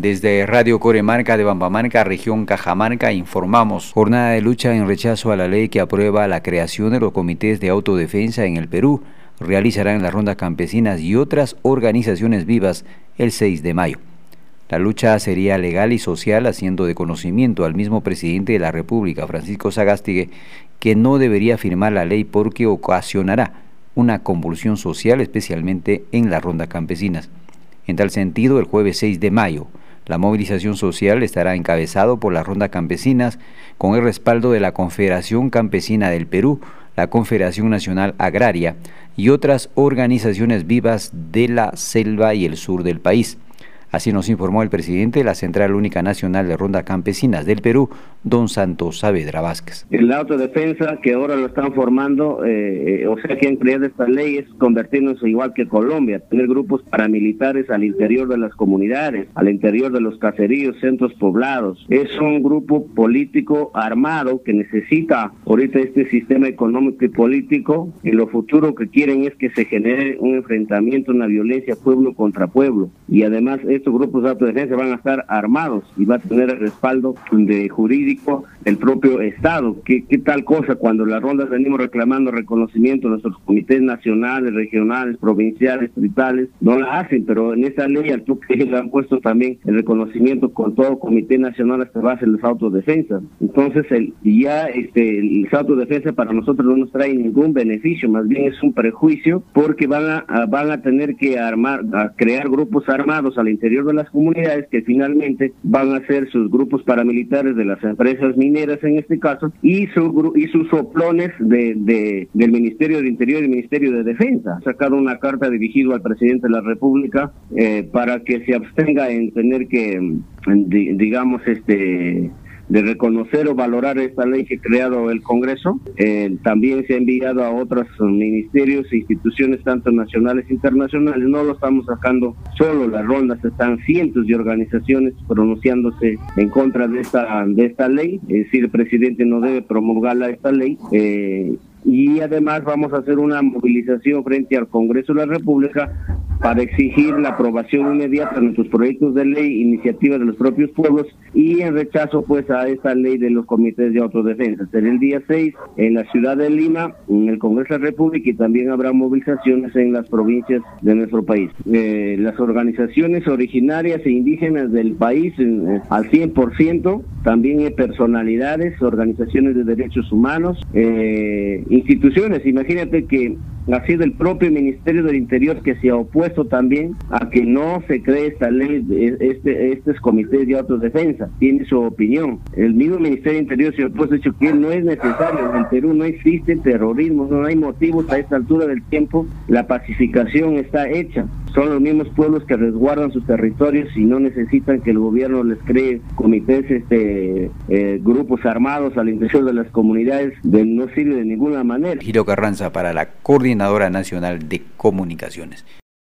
Desde Radio Coremarca de Bambamarca, región Cajamarca, informamos jornada de lucha en rechazo a la ley que aprueba la creación de los comités de autodefensa en el Perú. Realizarán las rondas campesinas y otras organizaciones vivas el 6 de mayo. La lucha sería legal y social, haciendo de conocimiento al mismo presidente de la República, Francisco Sagastigue, que no debería firmar la ley porque ocasionará una convulsión social, especialmente en las rondas campesinas. En tal sentido, el jueves 6 de mayo, la movilización social estará encabezado por las rondas campesinas con el respaldo de la Confederación Campesina del Perú, la Confederación Nacional Agraria y otras organizaciones vivas de la selva y el sur del país. Así nos informó el presidente de la Central Única Nacional de Ronda Campesinas del Perú, don Santos Saavedra Vázquez. La autodefensa que ahora lo están formando, eh, o sea, que han creado esta ley es convertirnos igual que Colombia, tener grupos paramilitares al interior de las comunidades, al interior de los caseríos, centros poblados. Es un grupo político armado que necesita ahorita este sistema económico y político. En lo futuro que quieren es que se genere un enfrentamiento, una violencia pueblo contra pueblo. Y además es estos grupos de autodefensa van a estar armados y va a tener el respaldo de jurídico del propio Estado. ¿Qué, qué tal cosa cuando las rondas venimos reclamando reconocimiento de nuestros comités nacionales, regionales, provinciales, tritales? No la hacen, pero en esa ley al que le han puesto también el reconocimiento con todo comité nacional hasta base de los autodefensas. Entonces, el, ya este, el autodefensa para nosotros no nos trae ningún beneficio, más bien es un prejuicio porque van a, van a tener que armar, a crear grupos armados al interior de las comunidades que finalmente van a ser sus grupos paramilitares de las empresas mineras en este caso y, su, y sus soplones de, del Ministerio del Interior y Ministerio de Defensa. Ha sacado una carta dirigida al presidente de la República eh, para que se abstenga en tener que, digamos, este de reconocer o valorar esta ley que ha creado el Congreso. Eh, también se ha enviado a otros ministerios e instituciones, tanto nacionales e internacionales. No lo estamos sacando solo las rondas, están cientos de organizaciones pronunciándose en contra de esta, de esta ley. Es decir, el presidente no debe promulgarla esta ley. Eh, y además vamos a hacer una movilización frente al Congreso de la República para exigir la aprobación inmediata de nuestros proyectos de ley, iniciativas de los propios pueblos y en rechazo pues a esta ley de los comités de autodefensa. Será el día 6 en la ciudad de Lima, en el Congreso de la República y también habrá movilizaciones en las provincias de nuestro país. Eh, las organizaciones originarias e indígenas del país eh, al 100%, también hay personalidades, organizaciones de derechos humanos, eh, instituciones. Imagínate que ha sido el propio Ministerio del Interior que se ha opuesto también a que no se cree esta ley, este, estos comités de autodefensa, tiene su opinión. El mismo Ministerio del Interior se ha opuesto, dicho que no es necesario, en el Perú no existe terrorismo, no hay motivos a esta altura del tiempo, la pacificación está hecha son los mismos pueblos que resguardan sus territorios y no necesitan que el gobierno les cree comités, este, eh, grupos armados al interior de las comunidades, no sirve de ninguna manera. Giro Carranza para la Coordinadora Nacional de Comunicaciones.